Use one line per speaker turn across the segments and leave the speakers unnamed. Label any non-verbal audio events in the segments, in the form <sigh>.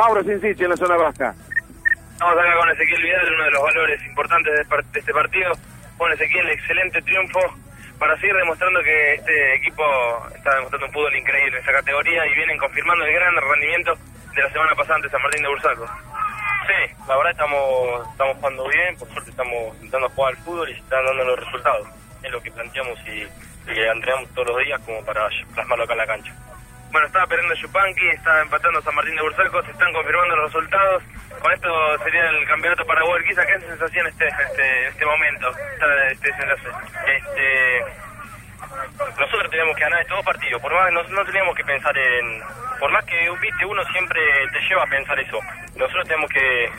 Mauro Sincic en la zona baja.
Estamos acá con Ezequiel Vidal, uno de los valores importantes de este partido. Bueno, Ezequiel, excelente triunfo para seguir demostrando que este equipo está demostrando un fútbol increíble en esa categoría y vienen confirmando el gran rendimiento de la semana pasada ante San Martín de Bursaco.
Sí, la verdad estamos, estamos jugando bien, por suerte estamos intentando jugar al fútbol y se están dando los resultados. Es lo que planteamos y, y que entrenamos todos los días como para plasmarlo acá en la cancha.
Bueno, estaba perdiendo Yupanqui, estaba empatando San Martín de Bursaco, se están confirmando los resultados. Con esto sería el campeonato para Quizá ¿Qué sensación este, este, este momento, este, este
nosotros teníamos que ganar estos dos partidos, por más no, no teníamos que pensar en, por más que viste uno siempre te lleva a pensar eso. Nosotros tenemos que,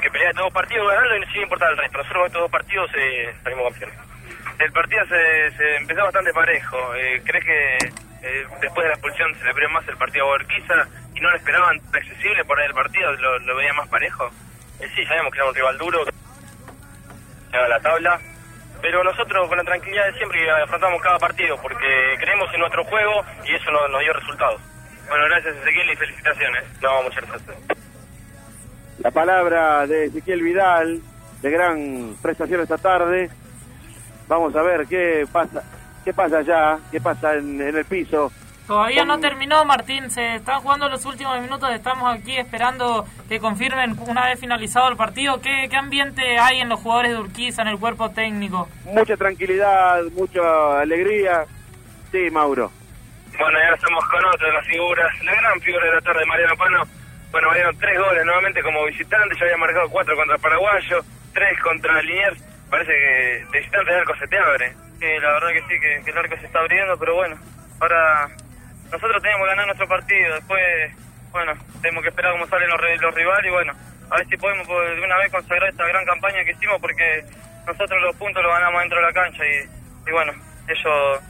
que pelear estos dos partidos, ganarlo y sin importar el resto. Nosotros estos dos partidos eh, salimos campeones.
El partido se, se empezó bastante parejo. Eh, ¿Crees que eh, después de la expulsión se le abrió más el partido a Borquiza y no lo esperaban tan accesible por ahí el partido? ¿Lo, lo veía más parejo?
Eh, sí, sabemos que era un rival duro, que llega a la tabla, pero nosotros con la tranquilidad de siempre afrontamos cada partido porque creemos en nuestro juego y eso nos, nos dio resultados.
Bueno, gracias Ezequiel y felicitaciones.
No, muchas gracias.
La palabra de Ezequiel Vidal, de gran prestación esta tarde. Vamos a ver qué pasa, qué pasa allá, qué pasa en, en el piso.
Todavía no terminó, Martín. Se están jugando los últimos minutos. Estamos aquí esperando que confirmen una vez finalizado el partido. ¿Qué, qué ambiente hay en los jugadores de Urquiza, en el cuerpo técnico?
Mucha tranquilidad, mucha alegría. Sí, Mauro.
Bueno, y ahora estamos con otra de las figuras, la gran figura de la tarde, Mariano Pano. Bueno, Mariano, tres goles nuevamente como visitante, ya había marcado cuatro contra Paraguayo, tres contra Liniers. Parece que de visitante el arco se te abre.
Sí, la verdad que sí, que, que el arco se está abriendo, pero bueno, ahora nosotros tenemos que ganar nuestro partido, después, bueno, tenemos que esperar cómo salen los, los rivales y bueno, a ver si podemos de una vez consagrar esta gran campaña que hicimos porque nosotros los puntos los ganamos dentro de la cancha y, y bueno, ellos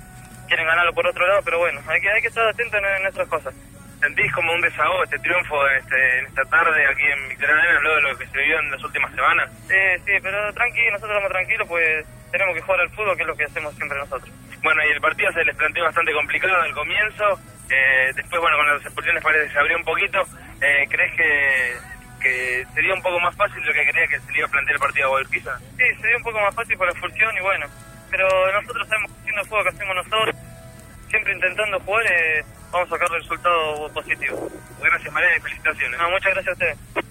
quieren ganarlo por otro lado, pero bueno, hay que, hay que estar atentos en, en nuestras cosas.
¿Sentís como un desahogo este triunfo en, este, en esta tarde aquí en Victoria luego de lo que se vivió en las últimas semanas?
Sí, sí, pero tranquilo, nosotros estamos tranquilos, pues tenemos que jugar al fútbol, que es lo que hacemos siempre nosotros.
Bueno, y el partido se les planteó bastante complicado al comienzo. Eh, después, bueno, con las expulsiones parece que se abrió un poquito. Eh, ¿Crees que, que sería un poco más fácil lo que creía que se le iba a plantear el partido a Guadalquivir?
Sí, se dio un poco más fácil por la expulsión y bueno, pero nosotros sabemos que haciendo el juego que hacemos nosotros, siempre intentando jugar, eh, vamos a sacar resultados positivos.
Gracias, María, y felicitaciones.
No, muchas gracias a ustedes.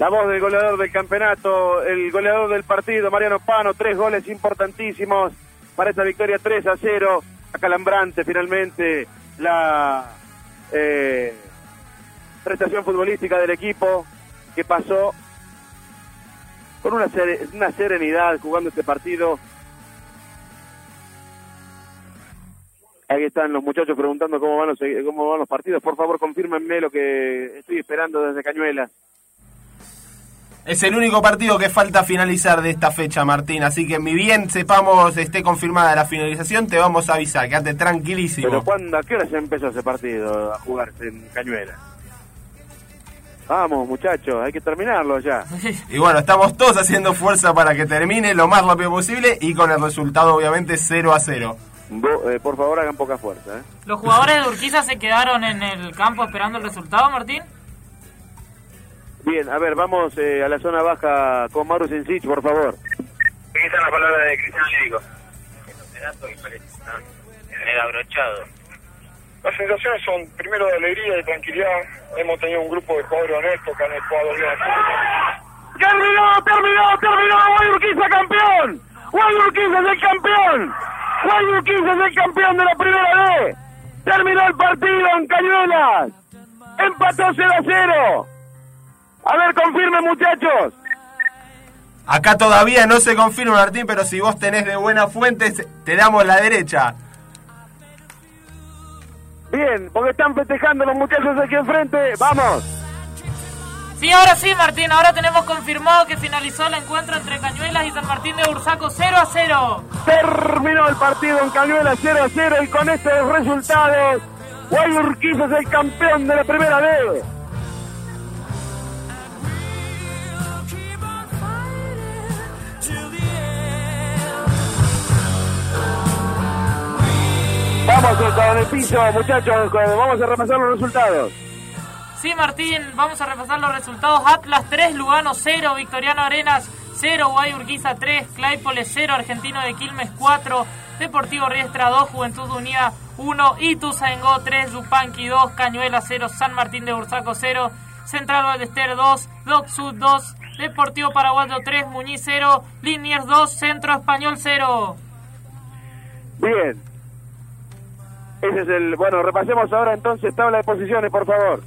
La voz del goleador del campeonato, el goleador del partido, Mariano Pano, tres goles importantísimos para esta victoria 3 a 0. Acalambrante finalmente la eh, prestación futbolística del equipo que pasó con una, sere- una serenidad jugando este partido. Ahí están los muchachos preguntando cómo van los, cómo van los partidos. Por favor, confírmenme lo que estoy esperando desde Cañuelas.
Es el único partido que falta finalizar de esta fecha, Martín. Así que, mi bien sepamos, esté confirmada la finalización, te vamos a avisar. Quédate tranquilísimo.
Pero ¿cuándo, a qué hora se empezó ese partido a jugarse en Cañuelas? Vamos, muchachos, hay que terminarlo ya. <laughs>
Y bueno, estamos todos haciendo fuerza para que termine lo más rápido posible y con el resultado, obviamente, 0 a 0.
Vo- eh, por favor, hagan poca fuerza. ¿eh?
¿Los jugadores de Urquiza se quedaron en el campo esperando el resultado, Martín?
Bien, a ver, vamos eh, a la zona baja con Mauro Sincic, por favor.
Aquí están las palabras de Cristian Lírico.
El abrochado.
Las sensaciones son primero de alegría y tranquilidad. Hemos tenido un grupo de jugadores honestos que han jugado bien.
¡Terminó, terminó, terminó! ¡Guayurquiza campeón! ¡Guayurquiza es el campeón! ¡Guayurquiza es el campeón de la primera B! ¡Terminó el partido en Cañuelas! ¡Empató 0 a 0! A ver, confirmen, muchachos.
Acá todavía no se confirma, Martín, pero si vos tenés de buena fuente, se- te damos la derecha.
Bien, porque están festejando los muchachos aquí enfrente. ¡Vamos!
Sí, ahora sí, Martín. Ahora tenemos confirmado que finalizó el encuentro entre Cañuelas y San Martín de Bursaco 0 a 0.
Terminó el partido en Cañuelas 0 a 0 y con estos resultados, Guayurquiza es el campeón de la primera B. Vamos con el piso, muchachos, vamos a repasar los resultados.
Sí, Martín, vamos a repasar los resultados. Atlas 3, Lugano 0, Victoriano Arenas 0, Guayurquiza 3, Claypole 0, Argentino de Quilmes 4, Deportivo Riestra 2, Juventud Unida 1, Ituzaingó 3, Yupanqui 2, Cañuela 0, San Martín de Bursaco 0, Central Ballester 2, Doc Sud 2, Deportivo Paraguayo 3, Muñiz 0, Liniers 2, Centro Español 0.
Bien. Ese es el... Bueno, repasemos ahora entonces tabla de posiciones, por favor.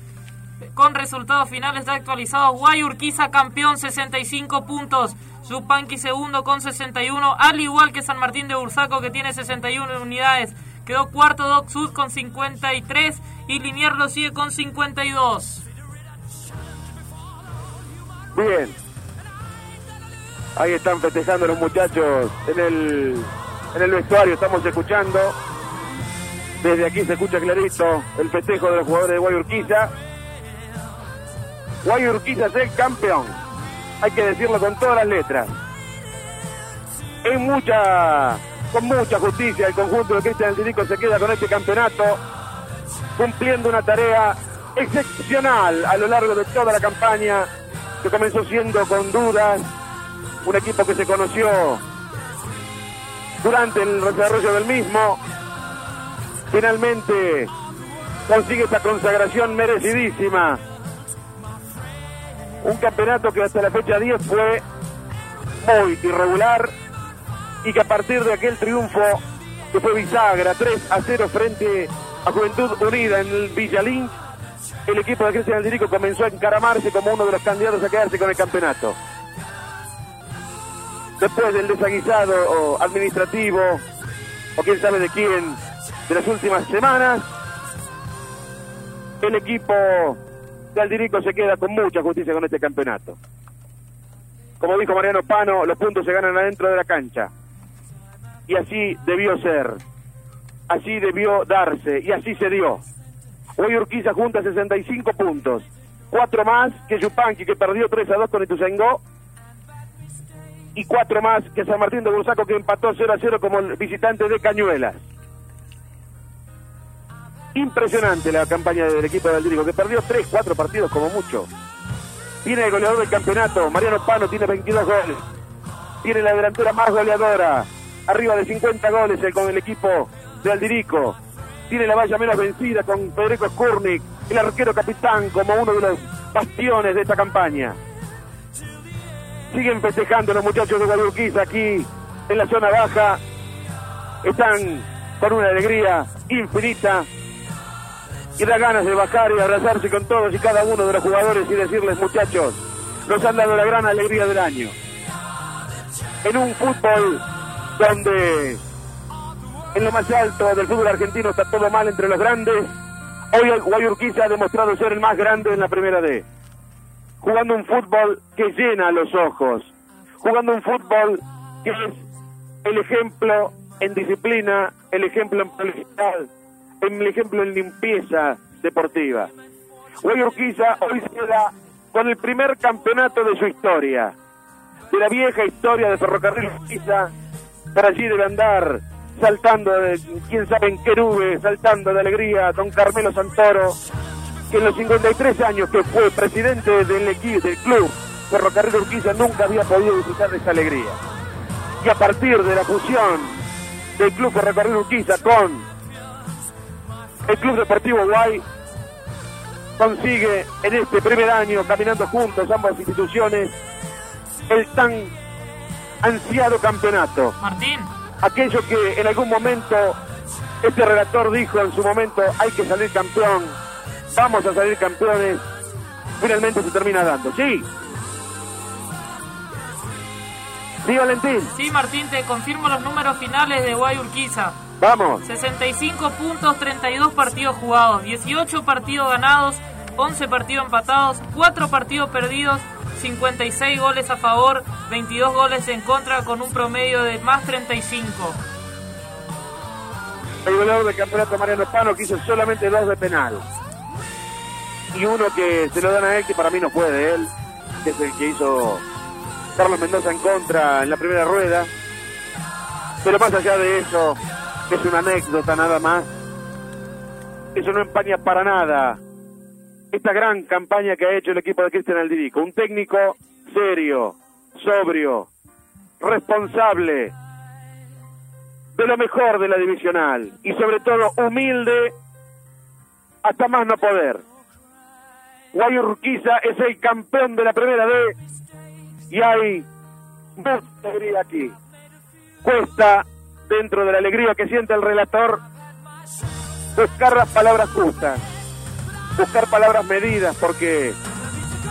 Con resultados finales ya actualizados, Guayurquiza campeón 65 puntos, Yupanqui segundo con 61, al igual que San Martín de Bursaco que tiene 61 unidades. Quedó cuarto Doc Sud con 53 y Liniers lo sigue con 52.
Bien. Ahí están festejando los muchachos en el, en el vestuario, estamos escuchando. Desde aquí se escucha clarito el festejo de los jugadores de Guayurquiza. Guayurquiza es el campeón. Hay que decirlo con todas las letras. En mucha, con mucha justicia, el conjunto de Cristian Antirico se queda con este campeonato, cumpliendo una tarea excepcional a lo largo de toda la campaña, que comenzó siendo con dudas, un equipo que se conoció durante el desarrollo del mismo, finalmente consigue esta consagración merecidísima. Un campeonato que hasta la fecha 10 fue muy irregular y que a partir de aquel triunfo que fue bisagra 3 a 0 frente a Juventud Unida en el Villalín, el equipo de Cristian Aldirico comenzó a encaramarse como uno de los candidatos a quedarse con el campeonato. Después del desaguisado administrativo, o quién sabe de quién, de las últimas semanas, el equipo de Aldirico se queda con mucha justicia con este campeonato. Como dijo Mariano Pano, los puntos se ganan adentro de la cancha. Y así debió ser. Así debió darse. Y así se dio. Hoy Urquiza junta 65 puntos. Cuatro más que Yupanqui, que perdió 3 a 2 con Ituzaingó. Y cuatro más que San Martín de Bursaco, que empató 0 a 0 como visitante de Cañuelas. Impresionante la campaña del equipo de Aldirico, que perdió 3, 4 partidos como mucho. Tiene el goleador del campeonato, Mariano Pano tiene 22 goles. Tiene la delantera más goleadora, arriba de 50 goles con el equipo de Aldirico. Tiene la valla menos vencida con Federico Skurnik, el arquero capitán como uno de los bastiones de esta campaña. Siguen festejando los muchachos de Guadalquivir aquí en la zona baja. Están con una alegría infinita y da ganas de bajar y abrazarse con todos y cada uno de los jugadores y decirles, muchachos, nos han dado la gran alegría del año. En un fútbol donde en lo más alto del fútbol argentino está todo mal entre los grandes, hoy Guayurquiza ha demostrado ser el más grande en la primera D. Jugando un fútbol que llena los ojos, jugando un fútbol que es el ejemplo en disciplina, el ejemplo en publicidad, el ejemplo en limpieza deportiva. Hoy Urquiza hoy se queda con el primer campeonato de su historia, de la vieja historia de Ferrocarril Urquiza, para allí debe andar saltando, de, quién sabe en qué nube, saltando de alegría, don Carmelo Santoro, que en los 53 años que fue presidente del equipo, del club Ferrocarril Urquiza, nunca había podido disfrutar de esa alegría. Y a partir de la fusión del club Ferrocarril Urquiza con el Club Deportivo Guay consigue en este primer año, caminando juntos ambas instituciones, el tan ansiado campeonato.
Martín.
Aquello que en algún momento este relator dijo en su momento, hay que salir campeón, vamos a salir campeones, finalmente se termina dando. Sí. Sí, Valentín.
Sí, Martín, te confirmo los números finales de Guay Urquiza.
Vamos.
65 puntos, 32 partidos jugados, 18 partidos ganados, 11 partidos empatados, 4 partidos perdidos, 56 goles a favor, 22 goles en contra con un promedio de más 35.
El goleador del campeonato Mariano Pano que hizo solamente dos de penal. Y uno que se lo dan a él, que para mí no fue de él, que es el que hizo Carlos Mendoza en contra en la primera rueda. Pero más allá de eso, es una anécdota nada más. Eso no empaña para nada esta gran campaña que ha hecho el equipo de Cristian Aldirico. Un técnico serio, sobrio, responsable, de lo mejor de la divisional y sobre todo humilde hasta más no poder. Guayurquiza es el campeón de la primera D y hay mucha alegría aquí. Cuesta, dentro de la alegría que siente el relator, buscar las palabras justas, buscar palabras medidas, porque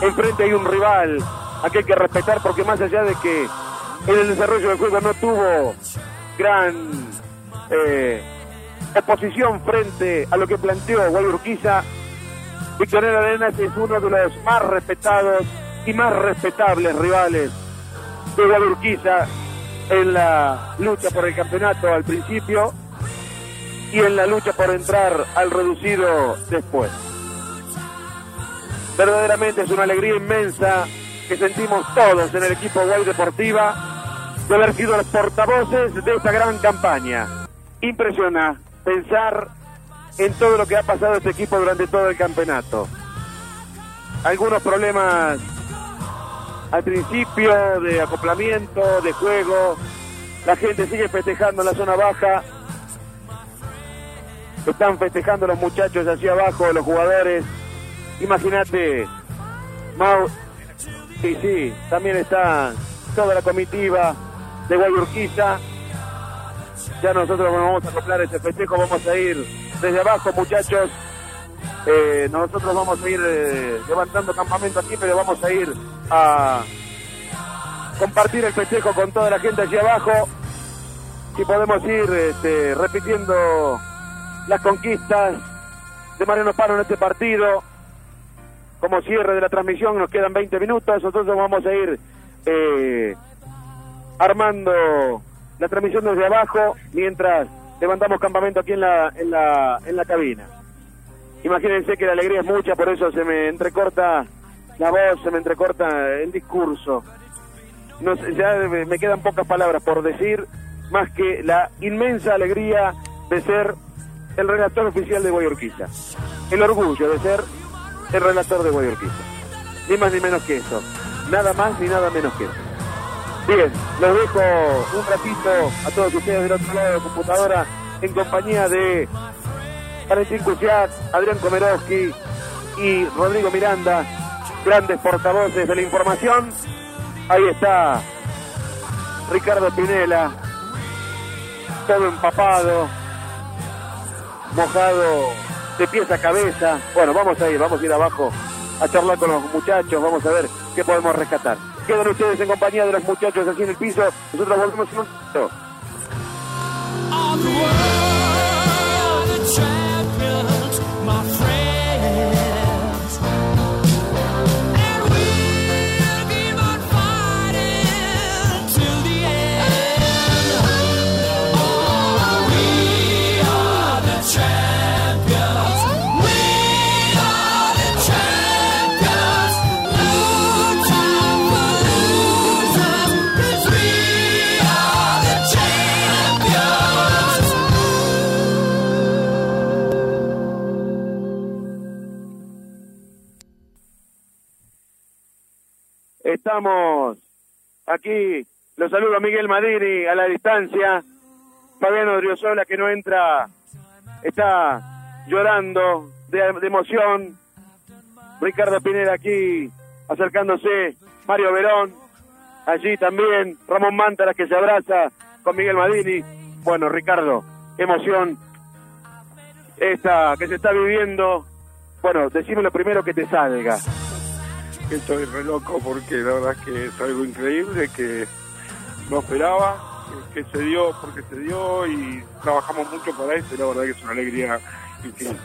enfrente hay un rival a que hay que respetar, porque más allá de que en el desarrollo del juego no tuvo gran eh, oposición frente a lo que planteó Guayurquiza, Victoriano Arenas es uno de los más respetados y más respetables rivales de Guayurquiza en la lucha por el campeonato al principio y en la lucha por entrar al reducido después. Verdaderamente es una alegría inmensa que sentimos todos en el equipo Guay Deportiva de haber sido los portavoces de esta gran campaña. Impresiona pensar en todo lo que ha pasado este equipo durante todo el campeonato. Algunos problemas al principio de acoplamiento, de juego. La gente sigue festejando en la zona baja. Están festejando los muchachos hacia abajo, los jugadores. Imagínate, Mau. Sí, sí, también está toda la comitiva de Guayurquiza. Ya nosotros vamos a acoplar ese festejo, vamos a ir desde abajo, muchachos. Eh, nosotros vamos a ir eh, levantando campamento aquí, pero vamos a ir a compartir el festejo con toda la gente allí abajo. Si podemos ir este, repitiendo las conquistas de Mariano Paro en este partido. Como cierre de la transmisión, nos quedan 20 minutos. Nosotros vamos a ir eh, armando la transmisión desde abajo mientras levantamos campamento aquí en la, en la, en la cabina. Imagínense que la alegría es mucha, por eso se me entrecorta la voz, se me entrecorta el discurso. Ya me quedan pocas palabras por decir, más que la inmensa alegría de ser el relator oficial de Guayorquiza. El orgullo de ser el relator de Guayorquiza. Ni más ni menos que eso. Nada más ni nada menos que eso. Bien, los dejo un ratito a todos ustedes del otro lado de la computadora en compañía de Valentín Cusiat, Adrián Komerowski y Rodrigo Miranda, grandes portavoces de la información. Ahí está Ricardo Pinela, todo empapado, mojado de pies a cabeza. Bueno, vamos a ir, vamos a ir abajo a charlar con los muchachos, vamos a ver qué podemos rescatar. Quedan ustedes en compañía de los muchachos así en el piso, nosotros volvemos en un momento. Estamos aquí, los saludo a Miguel Madini a la distancia, Fabiano Driosola que no entra, está llorando de, emoción, Ricardo Pineda aquí acercándose, Mario Verón, allí también, Ramón Mántara que se abraza con Miguel Madini, bueno Ricardo, emoción esta que se está viviendo, bueno, decime lo primero que te salga
estoy re loco porque la verdad es que es algo increíble que no esperaba, que, se dio porque se dio y trabajamos mucho para esto y la verdad que es una alegría infinita.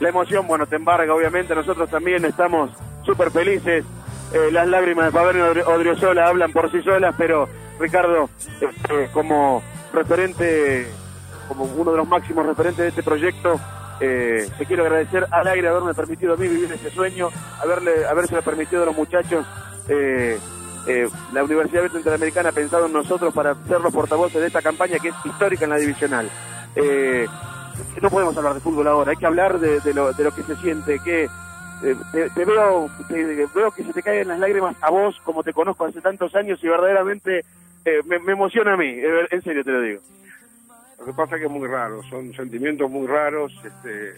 La emoción, bueno, te embarga obviamente, nosotros también estamos súper felices, eh, las lágrimas de Fabiano Odriozola hablan por sí solas, pero Ricardo, este, como referente, como uno de los máximos referentes de este proyecto, eh, te quiero agradecer al aire haberme permitido a mí vivir ese sueño, haberle, haberse permitido a los muchachos. Eh, eh, la Universidad Interamericana ha pensado en nosotros para ser los portavoces de esta campaña que es histórica en la divisional. no podemos hablar de fútbol ahora, hay que hablar de, lo, de lo, que se siente, que eh, te, veo veo que se te caen las lágrimas a vos como te conozco hace tantos años y verdaderamente eh, me, emociona a mí, en serio te lo digo.
Lo que pasa es que es muy raro, son sentimientos muy raros, este,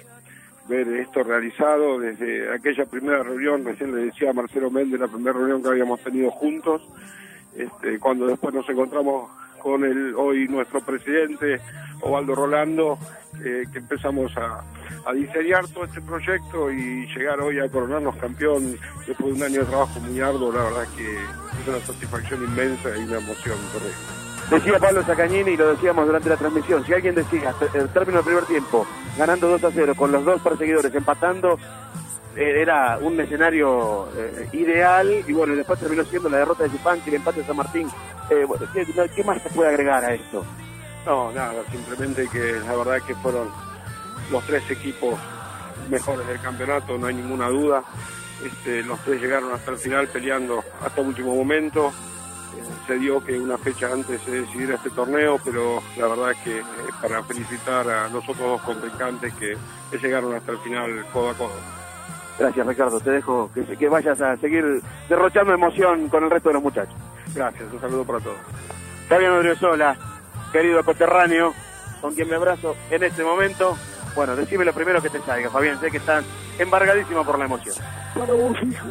ver esto realizado desde aquella primera reunión, recién le decía a Marcelo Méndez, la primera reunión que habíamos tenido juntos, este, cuando después nos encontramos con el hoy nuestro presidente, Ovaldo Rolando, que empezamos a, diseñar todo este proyecto y llegar hoy a coronarnos campeón después de un año de trabajo muy arduo, la verdad que es una satisfacción inmensa y una emoción terrible.
Decía Pablo Sacañini y lo decíamos durante la transmisión, si alguien decía el término del primer tiempo, ganando 2 a 0, con los dos perseguidores empatando, eh, era un escenario eh, ideal y bueno, después terminó siendo la derrota de y el empate de San Martín. Eh, ¿qué, más se puede agregar a esto?
No, nada, simplemente que la verdad es que fueron los tres equipos mejores del campeonato, no hay ninguna duda. Este, los tres llegaron hasta el final peleando hasta el último momento se dio que una fecha antes se decidiera este torneo, pero la verdad es que eh, para felicitar a los otros dos contrincantes que, llegaron hasta el final codo a codo.
Gracias Ricardo, te dejo que, que vayas a seguir derrochando emoción con el resto de los muchachos.
Gracias, un saludo para todos.
Fabián Odriozola, querido coterráneo, con quien me abrazo en este momento. Bueno, decime lo primero que te salga, Fabián, sé que están embargadísimo por la emoción.
Para vos, hijo.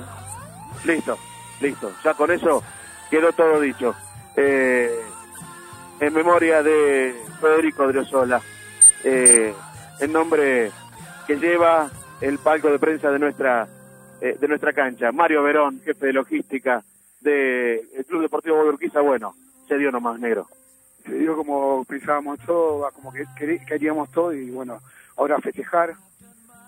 Listo, listo. Ya con eso quedó todo dicho. Eh, en memoria de Federico Driosola, eh, en nombre que lleva el palco de prensa de nuestra eh, de nuestra cancha, Mario Verón, jefe de logística del Club Deportivo Boyurquiza, bueno, se dio nomás negro.
Se dio como pensábamos todo, como que queríamos todo y bueno, ahora festejar,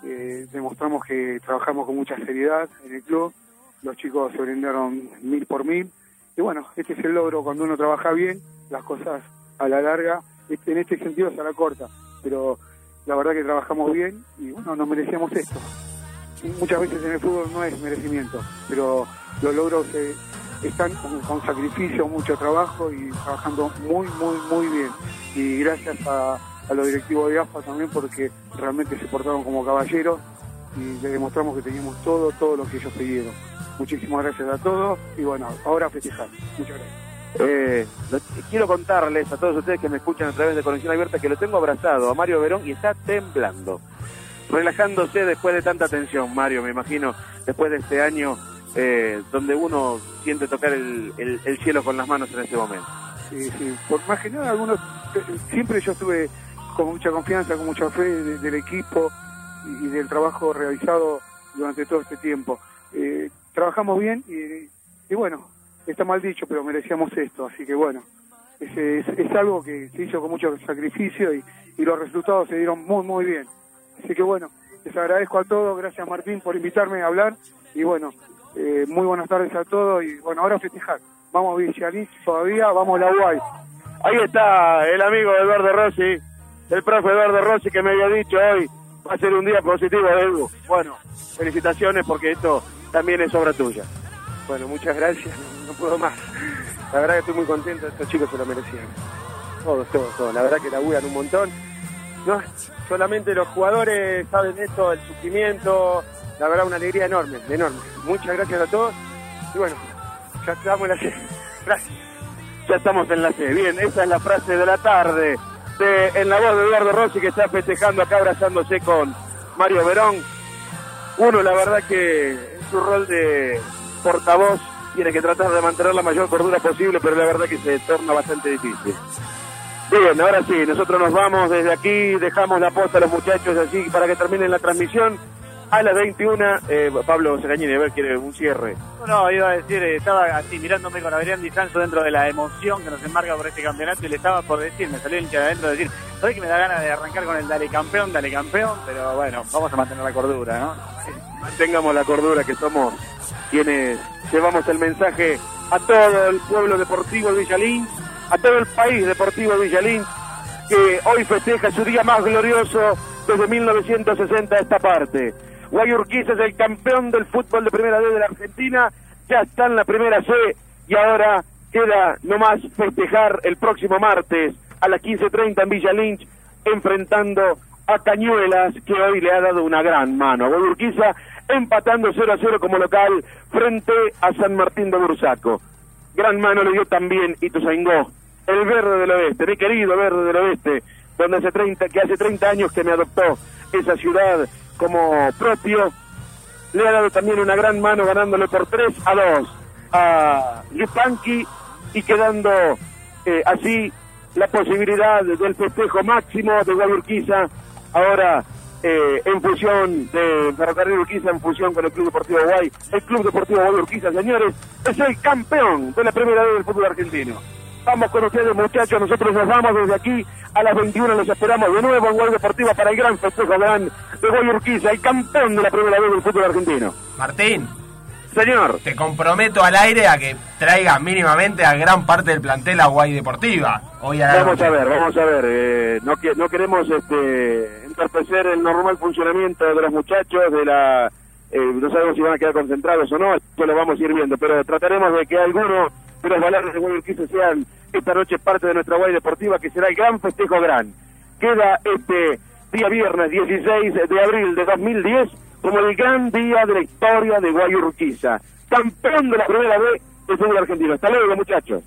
demostramos que trabajamos con mucha seriedad en el club, los chicos se brindaron mil por mil, y bueno, este es el logro cuando uno trabaja bien, las cosas a la larga, este, en este sentido se la corta, pero la verdad que trabajamos bien y bueno, nos merecíamos esto. muchas veces en el fútbol no es merecimiento, pero los logros eh, están con, sacrificio, mucho trabajo y trabajando muy, muy, muy bien. Y gracias a, a los directivos de AFA también porque realmente se portaron como caballeros y les demostramos que teníamos todo, todo lo que ellos pidieron. Muchísimas gracias a todos y bueno, ahora festejar. Muchas gracias.
Eh, quiero contarles a todos ustedes que me escuchan a través de Conexión Abierta que lo tengo abrazado a Mario Verón y está temblando, relajándose después de tanta tensión, Mario, me imagino, después de este año eh, donde uno siente tocar el, cielo con las manos en este momento.
Sí, sí, por más que nada, algunos, siempre yo estuve con mucha confianza, con mucha fe del equipo y, del trabajo realizado durante todo este tiempo. Eh, trabajamos bien y, bueno, está mal dicho, pero merecíamos esto, así que bueno, es, es, algo que se hizo con mucho sacrificio y, los resultados se dieron muy, muy bien. Así que bueno, les agradezco a todos, gracias Martín por invitarme a hablar y bueno, eh, muy buenas tardes a todos y bueno, ahora festejar. Vamos a Villalís todavía, vamos a la UAI.
Ahí está el amigo Eduardo Rossi, el profe Eduardo Rossi que me había dicho hoy, va a ser un día positivo, Edu. Bueno, felicitaciones porque esto también es obra tuya.
Bueno, muchas gracias, no, puedo más. La verdad que estoy muy contento, estos chicos se lo merecían. Todos, todos, todos. La verdad que laburan un montón. No, solamente los jugadores saben esto, el sufrimiento. La verdad, una alegría enorme, enorme. Muchas gracias a todos. Y bueno, ya estamos en la C. Gracias.
Ya estamos en la C. Bien, esa es la frase de la tarde. De, en la voz de Eduardo Rossi que está festejando acá abrazándose con Mario Verón. Uno, la verdad que su rol de portavoz tiene que tratar de mantener la mayor cordura posible, pero la verdad que se torna bastante difícil. Bien, ahora sí, nosotros nos vamos desde aquí, dejamos la posta a los muchachos así para que terminen la transmisión. A las 21, eh, Pablo ver, quiere un cierre.
No, iba a decir, eh, estaba así mirándome con Adrián Distanzo dentro de la emoción que nos embarga por este campeonato y le estaba por decir, me salió el hincha de adentro de decir, sabes que me da ganas de arrancar con el dale campeón, dale campeón, pero bueno, vamos a mantener la cordura, ¿no?
Mantengamos la cordura que somos quienes llevamos el mensaje a todo el pueblo deportivo de Villalín, a todo el país deportivo de Villalín, que hoy festeja su día más glorioso desde 1960 a esta parte. Guayurquiza es el campeón del fútbol de primera D de la Argentina, ya está en la primera C y ahora queda nomás festejar el próximo martes a las 15.30 en Villa Lynch, enfrentando a Cañuelas, que hoy le ha dado una gran mano a Guayurquiza, empatando 0 a 0 como local frente a San Martín de Bursaco. Gran mano le dio también Ituzaingó, el verde del oeste, mi querido verde del oeste, donde hace 30, que hace 30 años que me adoptó esa ciudad como propio, le ha dado también una gran mano ganándole por 3 a 2 a Yupanqui y quedando eh, así la posibilidad del festejo máximo de Guayurquiza ahora eh, en fusión de Ferrocarril Urquiza, en fusión con el Club Deportivo Guay. El Club Deportivo Guay señores, es el campeón de la primera vez del fútbol argentino. Vamos con ustedes, muchachos. Nosotros nos vamos desde aquí a las 21. Los esperamos de nuevo en Guay Deportiva para el gran festejo gran de Guay Urquiza, el campeón de la primera vez del fútbol argentino.
Martín,
Señor,
te comprometo al aire a que traigas mínimamente a gran parte del plantel a Guay Deportiva. Hoy a la
vamos
noche.
a ver, vamos a ver. eh, no, que, no queremos este, entorpecer el normal funcionamiento de los muchachos, de la... eh, no sabemos si van a quedar concentrados o no, esto lo vamos a ir viendo, pero trataremos de que alguno de los valores de Guay Urquiza sean esta noche parte de nuestra Guay Deportiva, que será el gran festejo gran. Queda este día viernes 16 de abril de 2010 como el gran día de la historia de Guayurquiza, campeón de la primera vez del fútbol argentino. Hasta luego, muchachos.